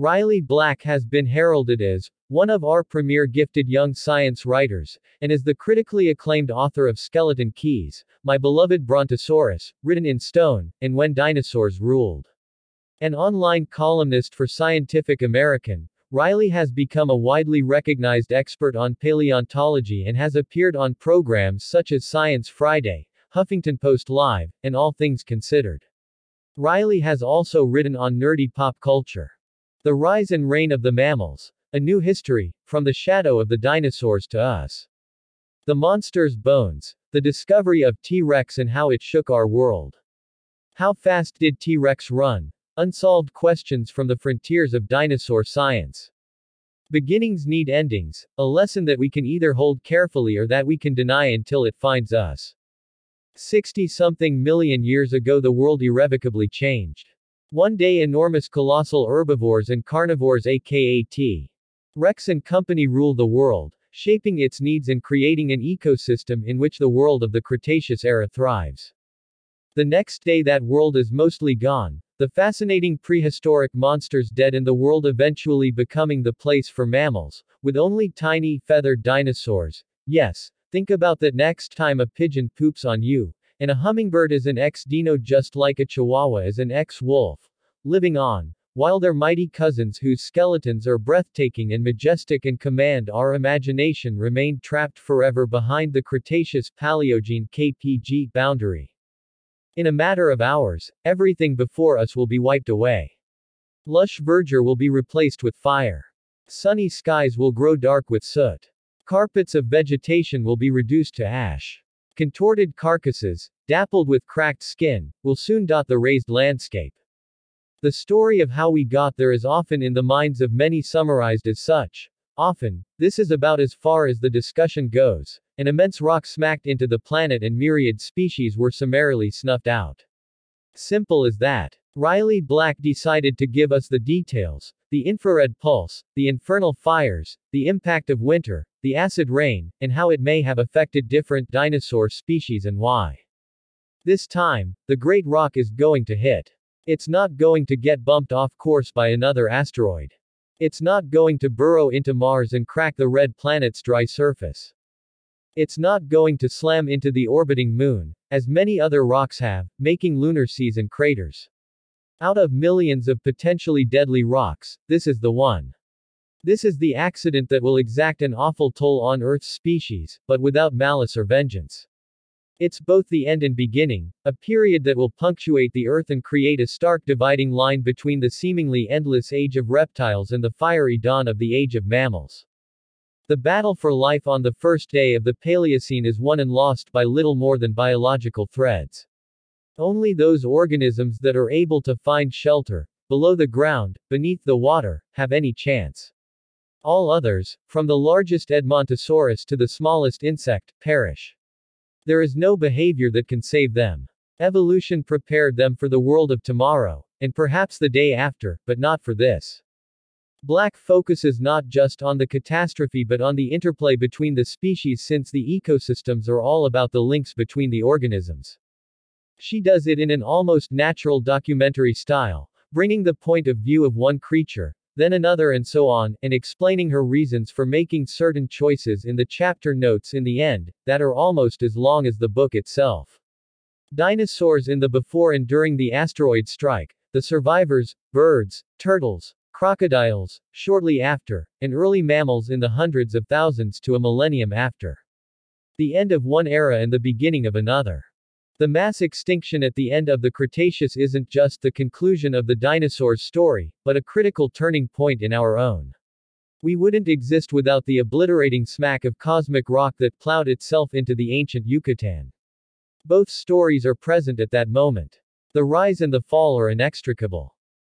Riley Black has been heralded as one of our premier gifted young science writers, and is the critically acclaimed author of Skeleton Keys, My Beloved Brontosaurus, Written in Stone, and When Dinosaurs Ruled. An online columnist for Scientific American, Riley has become a widely recognized expert on paleontology and has appeared on programs such as Science Friday, Huffington Post Live, and All Things Considered. Riley has also written on nerdy pop culture. The Rise and Reign of the Mammals, A New History, From the Shadow of the Dinosaurs to Us. The Monster's Bones, The Discovery of T-Rex and How It Shook Our World. How Fast Did T-Rex Run? Unsolved Questions from the Frontiers of Dinosaur Science. Beginnings need endings, a lesson that we can either hold carefully or that we can deny until it finds us. 60 something million years ago, the world irrevocably changed. One day, enormous colossal herbivores and carnivores, aka T. Rex and company, rule the world, shaping its needs and creating an ecosystem in which the world of the Cretaceous era thrives. The next day, that world is mostly gone, the fascinating prehistoric monsters dead and the world eventually becoming the place for mammals, with only tiny, feathered dinosaurs. Yes, think about that next time a pigeon poops on you, and a hummingbird is an ex-dino just like a chihuahua is an ex-wolf. Living on, while their mighty cousins whose skeletons are breathtaking and majestic and command our imagination remained trapped forever behind the Cretaceous-Paleogene KPG boundary. In a matter of hours, everything before us will be wiped away. Lush verdure will be replaced with fire. Sunny skies will grow dark with soot. Carpets of vegetation will be reduced to ash. Contorted carcasses, dappled with cracked skin, will soon dot the raised landscape. The story of how we got there is often in the minds of many summarized as such. Often, this is about as far as the discussion goes. An immense rock smacked into the planet and myriad species were summarily snuffed out. Simple as that. Riley Black decided to give us the details the infrared pulse, the infernal fires, the impact of winter, the acid rain, and how it may have affected different dinosaur species and why. This time, the Great Rock is going to hit. It's not going to get bumped off course by another asteroid. It's not going to burrow into Mars and crack the red planet's dry surface. It's not going to slam into the orbiting moon, as many other rocks have, making lunar seas and craters. Out of millions of potentially deadly rocks, this is the one. This is the accident that will exact an awful toll on Earth's species, but without malice or vengeance. It's both the end and beginning, a period that will punctuate the Earth and create a stark dividing line between the seemingly endless age of reptiles and the fiery dawn of the age of mammals. The battle for life on the first day of the Paleocene is won and lost by little more than biological threads. Only those organisms that are able to find shelter, below the ground, beneath the water, have any chance. All others, from the largest Edmontosaurus to the smallest insect, perish. There is no behavior that can save them. Evolution prepared them for the world of tomorrow, and perhaps the day after, but not for this. Black focuses not just on the catastrophe but on the interplay between the species since the ecosystems are all about the links between the organisms. She does it in an almost natural documentary style, bringing the point of view of one creature, then another and so on, and explaining her reasons for making certain choices in the chapter notes in the end, that are almost as long as the book itself. Dinosaurs in the before and during the asteroid strike, the survivors, birds, turtles, crocodiles, shortly after, and early mammals in the hundreds of thousands to a millennium after. The end of one era and the beginning of another. The mass extinction at the end of the Cretaceous isn't just the conclusion of the dinosaurs' story, but a critical turning point in our own. We wouldn't exist without the obliterating smack of cosmic rock that plowed itself into the ancient Yucatan. Both stories are present at that moment. The rise and the fall are inextricable.